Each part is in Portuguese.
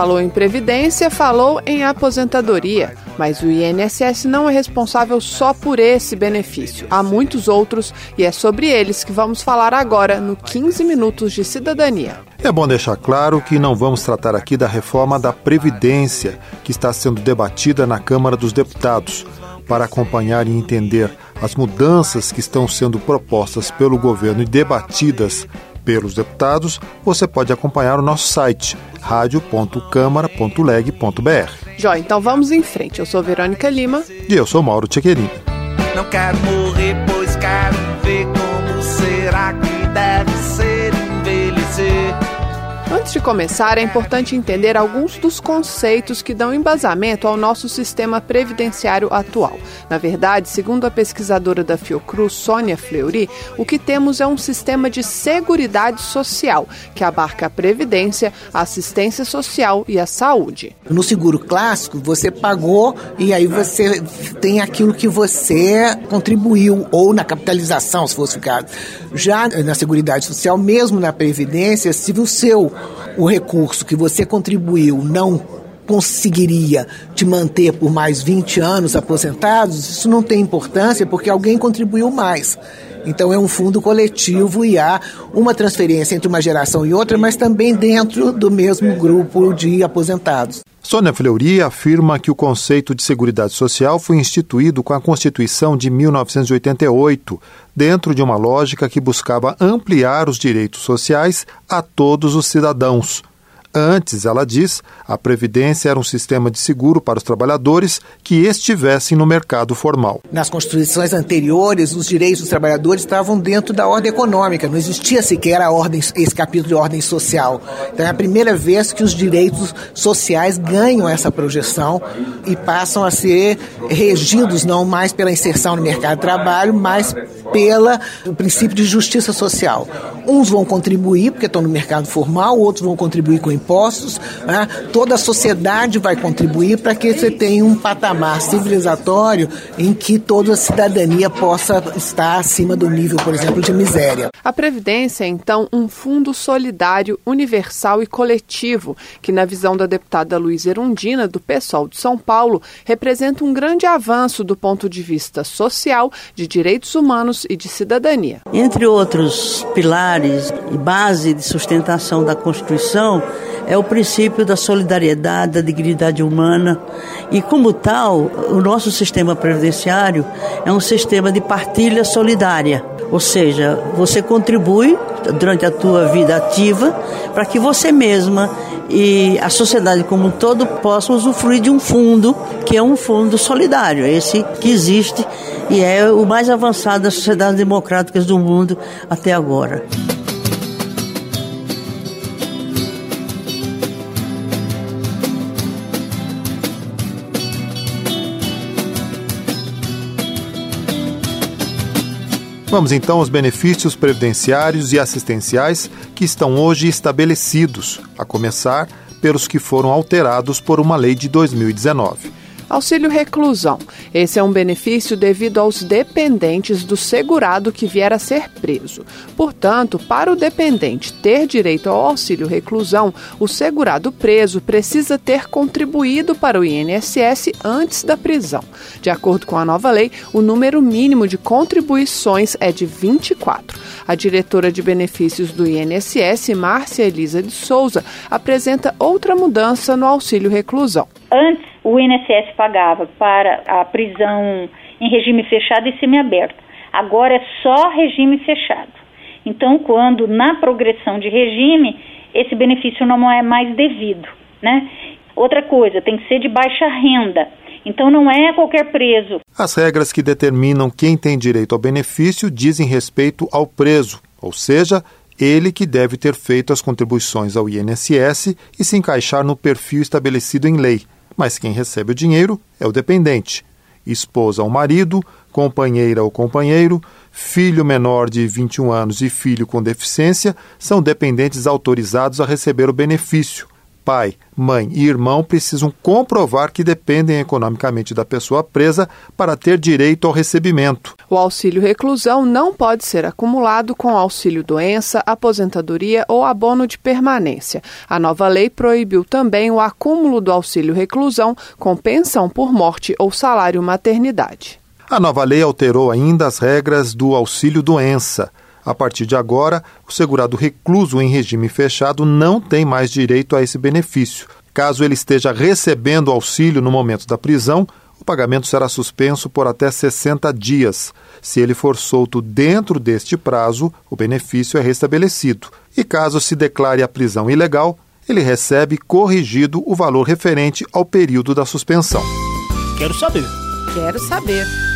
Falou em previdência, falou em aposentadoria. Mas o INSS não é responsável só por esse benefício. Há muitos outros e é sobre eles que vamos falar agora no 15 Minutos de Cidadania. É bom deixar claro que não vamos tratar aqui da reforma da Previdência, que está sendo debatida na Câmara dos Deputados. Para acompanhar e entender as mudanças que estão sendo propostas pelo governo e debatidas pelos deputados, você pode acompanhar o nosso site radio.câmara.leg.br. Jó, então vamos em frente. Eu sou Verônica Lima. E eu sou Mauro Tchequerini. Não quero morrer, pois quero ver como será que deve ser envelhecer. Antes de começar, é importante entender alguns dos conceitos que dão embasamento ao nosso sistema previdenciário atual. Na verdade, segundo a pesquisadora da Fiocruz, Sônia Fleury, o que temos é um sistema de seguridade social, que abarca a previdência, a assistência social e a saúde. No seguro clássico, você pagou e aí você tem aquilo que você contribuiu, ou na capitalização, se fosse o caso. Já na Seguridade Social, mesmo na Previdência, se o seu o recurso que você contribuiu não conseguiria te manter por mais 20 anos aposentados, isso não tem importância porque alguém contribuiu mais. Então é um fundo coletivo e há uma transferência entre uma geração e outra, mas também dentro do mesmo grupo de aposentados. Sônia Fleury afirma que o conceito de Seguridade Social foi instituído com a Constituição de 1988, dentro de uma lógica que buscava ampliar os direitos sociais a todos os cidadãos. Antes, ela diz, a Previdência era um sistema de seguro para os trabalhadores que estivessem no mercado formal. Nas constituições anteriores, os direitos dos trabalhadores estavam dentro da ordem econômica, não existia sequer a ordem, esse capítulo de ordem social. Então é a primeira vez que os direitos sociais ganham essa projeção e passam a ser regidos não mais pela inserção no mercado de trabalho, mas pelo princípio de justiça social. Uns vão contribuir porque estão no mercado formal, outros vão contribuir com impostos, né? toda a sociedade vai contribuir para que você tenha um patamar civilizatório em que toda a cidadania possa estar acima do nível, por exemplo, de miséria. A Previdência é, então, um fundo solidário, universal e coletivo, que, na visão da deputada Luísa Erundina, do PSOL de São Paulo, representa um grande avanço do ponto de vista social, de direitos humanos e de cidadania. Entre outros pilares e base de sustentação da Constituição, é o princípio da solidariedade, da dignidade humana. E, como tal, o nosso sistema previdenciário é um sistema de partilha solidária. Ou seja, você contribui durante a tua vida ativa para que você mesma e a sociedade como um todo possam usufruir de um fundo que é um fundo solidário, esse que existe e é o mais avançado das sociedades democráticas do mundo até agora. Vamos então aos benefícios previdenciários e assistenciais que estão hoje estabelecidos, a começar pelos que foram alterados por uma lei de 2019. Auxílio reclusão. Esse é um benefício devido aos dependentes do segurado que vier a ser preso. Portanto, para o dependente ter direito ao auxílio reclusão, o segurado preso precisa ter contribuído para o INSS antes da prisão. De acordo com a nova lei, o número mínimo de contribuições é de 24. A diretora de benefícios do INSS, Márcia Elisa de Souza, apresenta outra mudança no auxílio reclusão. Antes, o INSS pagava para a prisão em regime fechado e semiaberto. Agora é só regime fechado. Então, quando na progressão de regime, esse benefício não é mais devido, né? Outra coisa, tem que ser de baixa renda. Então não é qualquer preso. As regras que determinam quem tem direito ao benefício dizem respeito ao preso, ou seja, ele que deve ter feito as contribuições ao INSS e se encaixar no perfil estabelecido em lei mas quem recebe o dinheiro é o dependente. Esposa ou marido, companheira ou companheiro, filho menor de 21 anos e filho com deficiência são dependentes autorizados a receber o benefício, Pai, mãe e irmão precisam comprovar que dependem economicamente da pessoa presa para ter direito ao recebimento. O auxílio reclusão não pode ser acumulado com auxílio doença, aposentadoria ou abono de permanência. A nova lei proibiu também o acúmulo do auxílio reclusão com pensão por morte ou salário maternidade. A nova lei alterou ainda as regras do auxílio doença. A partir de agora, o segurado recluso em regime fechado não tem mais direito a esse benefício. Caso ele esteja recebendo auxílio no momento da prisão, o pagamento será suspenso por até 60 dias. Se ele for solto dentro deste prazo, o benefício é restabelecido. E caso se declare a prisão ilegal, ele recebe corrigido o valor referente ao período da suspensão. Quero saber. Quero saber.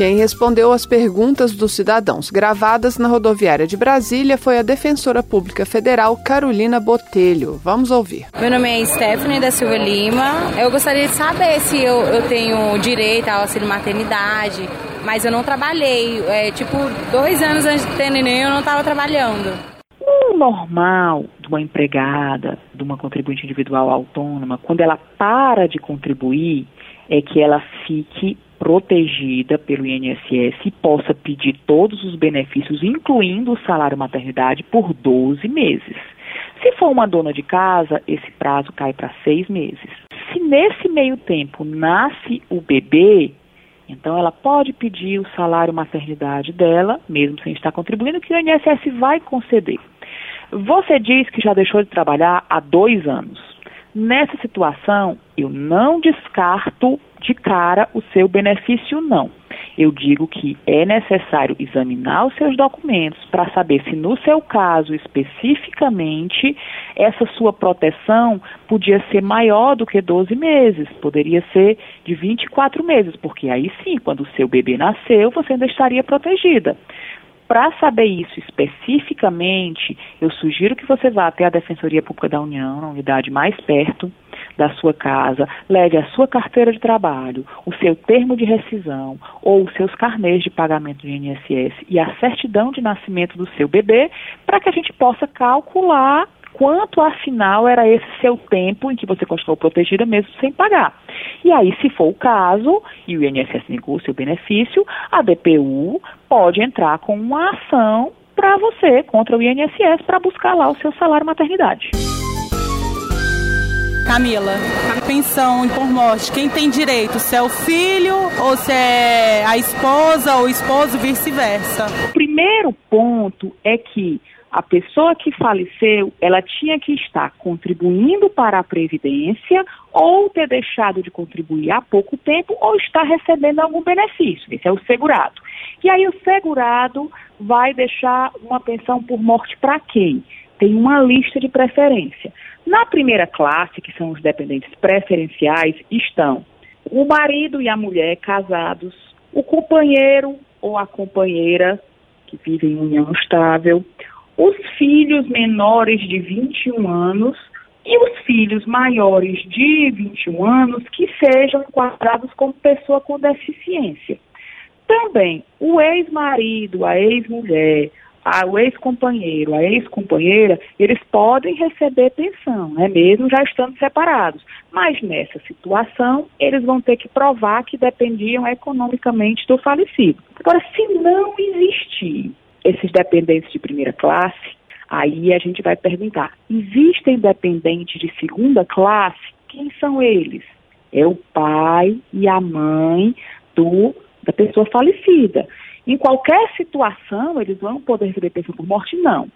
Quem respondeu às perguntas dos cidadãos gravadas na rodoviária de Brasília foi a defensora pública federal Carolina Botelho. Vamos ouvir. Meu nome é Stephanie da Silva Lima. Eu gostaria de saber se eu, eu tenho direito ao auxílio maternidade, mas eu não trabalhei. É, tipo, dois anos antes de ter neném eu não estava trabalhando. O normal de uma empregada, de uma contribuinte individual autônoma, quando ela para de contribuir, é que ela fique protegida pelo INSS e possa pedir todos os benefícios, incluindo o salário maternidade, por 12 meses. Se for uma dona de casa, esse prazo cai para seis meses. Se nesse meio tempo nasce o bebê, então ela pode pedir o salário maternidade dela, mesmo sem estar contribuindo, que o INSS vai conceder. Você diz que já deixou de trabalhar há dois anos. Nessa situação, eu não descarto de cara o seu benefício, não. Eu digo que é necessário examinar os seus documentos para saber se, no seu caso especificamente, essa sua proteção podia ser maior do que 12 meses, poderia ser de 24 meses, porque aí sim, quando o seu bebê nasceu, você ainda estaria protegida. Para saber isso especificamente, eu sugiro que você vá até a Defensoria Pública da União, na unidade mais perto da sua casa, leve a sua carteira de trabalho, o seu termo de rescisão ou os seus carnês de pagamento de INSS e a certidão de nascimento do seu bebê, para que a gente possa calcular quanto afinal era esse seu tempo em que você continuou protegida mesmo sem pagar. E aí, se for o caso, e o INSS negou o seu benefício, a DPU pode entrar com uma ação para você contra o INSS para buscar lá o seu salário maternidade. Camila, pensão por morte, quem tem direito? Se é o filho ou se é a esposa ou o esposo, vice-versa? O primeiro ponto é que a pessoa que faleceu, ela tinha que estar contribuindo para a previdência ou ter deixado de contribuir há pouco tempo ou estar recebendo algum benefício. Esse é o segurado. E aí o segurado vai deixar uma pensão por morte para quem? Tem uma lista de preferência. Na primeira classe, que são os dependentes preferenciais, estão o marido e a mulher casados, o companheiro ou a companheira que vive em união estável, os filhos menores de 21 anos e os filhos maiores de 21 anos que sejam enquadrados como pessoa com deficiência. Também o ex-marido, a ex-mulher, o ex-companheiro, a ex-companheira, eles podem receber pensão, né, mesmo já estando separados. Mas nessa situação, eles vão ter que provar que dependiam economicamente do falecido. Agora, se não existir esses dependentes de primeira classe, aí a gente vai perguntar: existem dependentes de segunda classe? Quem são eles? É o pai e a mãe do, da pessoa falecida. Em qualquer situação, eles vão poder receber pensão por morte? Não.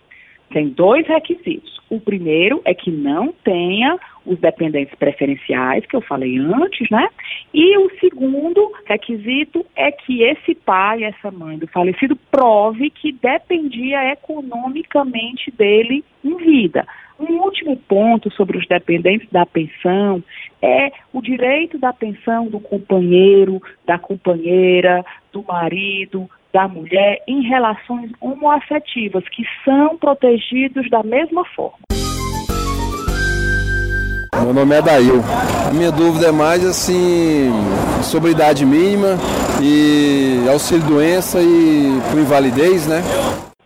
Tem dois requisitos. O primeiro é que não tenha os dependentes preferenciais, que eu falei antes, né? E o segundo requisito é que esse pai, essa mãe do falecido, prove que dependia economicamente dele em vida. Um último ponto sobre os dependentes da pensão é o direito da pensão do companheiro, da companheira, do marido, da mulher em relações homoafetivas, que são protegidos da mesma forma. Meu nome é Dail. A minha dúvida é mais assim sobre idade mínima e auxílio doença e por invalidez, né?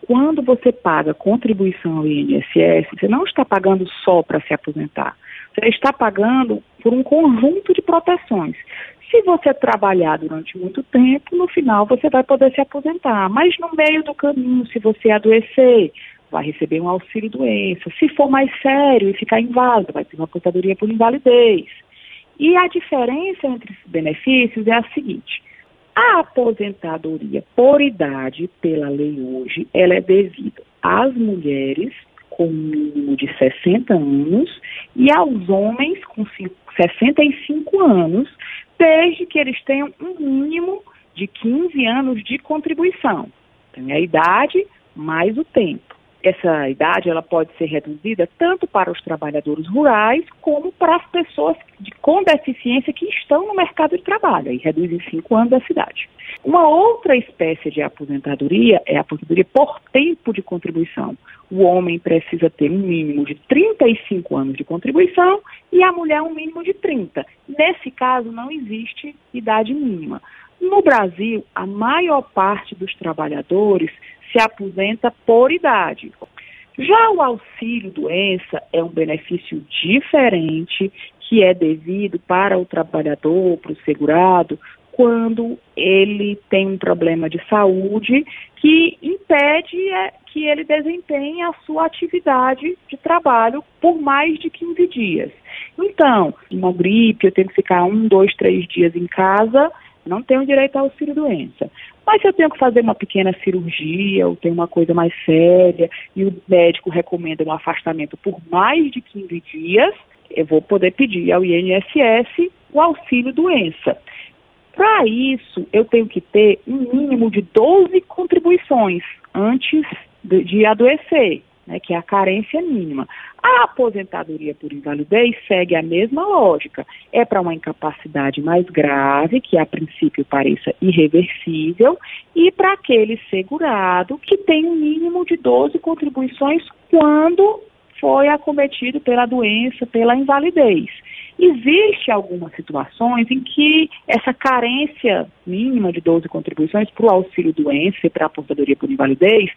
quando você paga contribuição ao INSS, você não está pagando só para se aposentar. Você está pagando por um conjunto de proteções. Se você trabalhar durante muito tempo, no final você vai poder se aposentar. Mas no meio do caminho, se você adoecer, vai receber um auxílio doença. Se for mais sério e ficar inválido, vai ter uma aposentadoria por invalidez. E a diferença entre esses benefícios é a seguinte: a aposentadoria por idade, pela lei hoje, ela é devida às mulheres com mínimo de 60 anos e aos homens com 65 anos, desde que eles tenham um mínimo de 15 anos de contribuição. Tem a idade mais o tempo essa idade ela pode ser reduzida tanto para os trabalhadores rurais como para as pessoas de, com deficiência que estão no mercado de trabalho, e reduz em cinco anos a cidade. Uma outra espécie de aposentadoria é a aposentadoria por tempo de contribuição. O homem precisa ter um mínimo de 35 anos de contribuição e a mulher um mínimo de 30. Nesse caso, não existe idade mínima. No Brasil, a maior parte dos trabalhadores se aposenta por idade. Já o auxílio doença é um benefício diferente que é devido para o trabalhador, para o segurado, quando ele tem um problema de saúde que impede é, que ele desempenhe a sua atividade de trabalho por mais de 15 dias. Então, uma gripe, eu tenho que ficar um, dois, três dias em casa, não tenho direito ao auxílio doença. Mas se eu tenho que fazer uma pequena cirurgia ou tem uma coisa mais séria e o médico recomenda um afastamento por mais de 15 dias, eu vou poder pedir ao INSS o auxílio doença. Para isso, eu tenho que ter um mínimo de 12 contribuições antes de, adoecer né, que é a carência mínima. A aposentadoria por invalidez segue a mesma lógica. É para uma incapacidade mais grave, que a princípio pareça irreversível, e para aquele segurado que tem um mínimo de 12 contribuições quando foi acometido pela doença, pela invalidez. Existe algumas situações em que essa carência mínima de 12 contribuições para o auxílio doença e para a aposentadoria por invalidez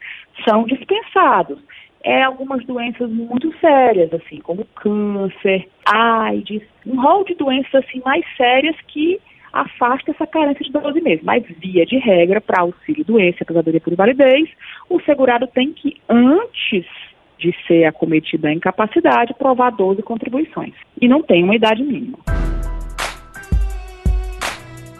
são dispensados é algumas doenças muito sérias, assim, como câncer, AIDS, um rol de doenças assim mais sérias que afasta essa carência de 12 meses. Mas, via de regra, para auxílio doença, aposentadoria por invalidez, o segurado tem que, antes de ser acometido da incapacidade, provar 12 contribuições. E não tem uma idade mínima.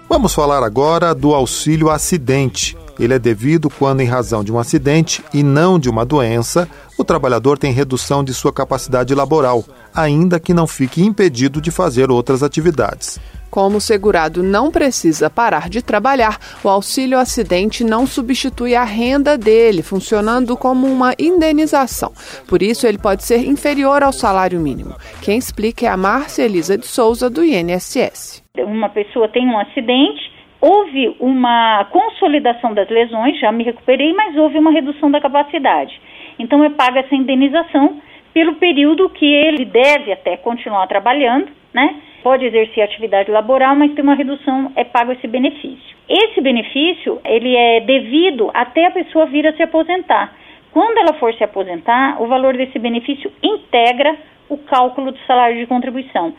Vamos falar agora do auxílio acidente. Ele é devido quando, em razão de um acidente e não de uma doença, o trabalhador tem redução de sua capacidade laboral, ainda que não fique impedido de fazer outras atividades. Como o segurado não precisa parar de trabalhar, o auxílio acidente não substitui a renda dele, funcionando como uma indenização. Por isso, ele pode ser inferior ao salário mínimo. Quem explica é a Márcia Elisa de Souza, do INSS. Uma pessoa tem um acidente, houve uma consolidação das lesões, já me recuperei, mas houve uma redução da capacidade. Então é paga essa indenização pelo período que ele deve até continuar trabalhando, né? Pode exercer atividade laboral, mas tem uma redução, é pago esse benefício. Esse benefício, ele é devido até a pessoa vir a se aposentar. Quando ela for se aposentar, o valor desse benefício integra o cálculo do salário de contribuição.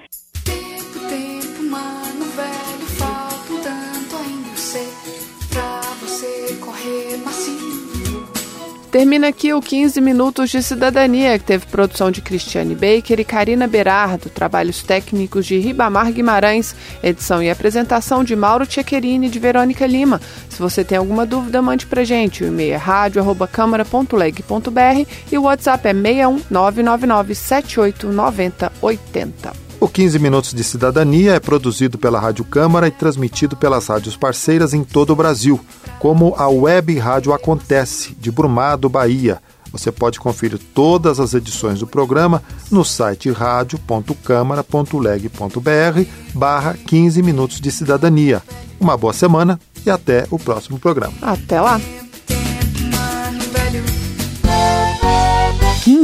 Termina aqui o 15 Minutos de Cidadania, que teve produção de Cristiane Baker e Karina Berardo, trabalhos técnicos de Ribamar Guimarães, edição e apresentação de Mauro Tchequerini e de Verônica Lima. Se você tem alguma dúvida, mande pra gente. O e-mail é rádio.câmara.leg.br e o WhatsApp é 61 999 78 90 80. O 15 Minutos de Cidadania é produzido pela Rádio Câmara e transmitido pelas rádios parceiras em todo o Brasil, como a Web Rádio Acontece, de Brumado, Bahia. Você pode conferir todas as edições do programa no site radio.câmara.leg.br barra 15 Minutos de Cidadania. Uma boa semana e até o próximo programa. Até lá!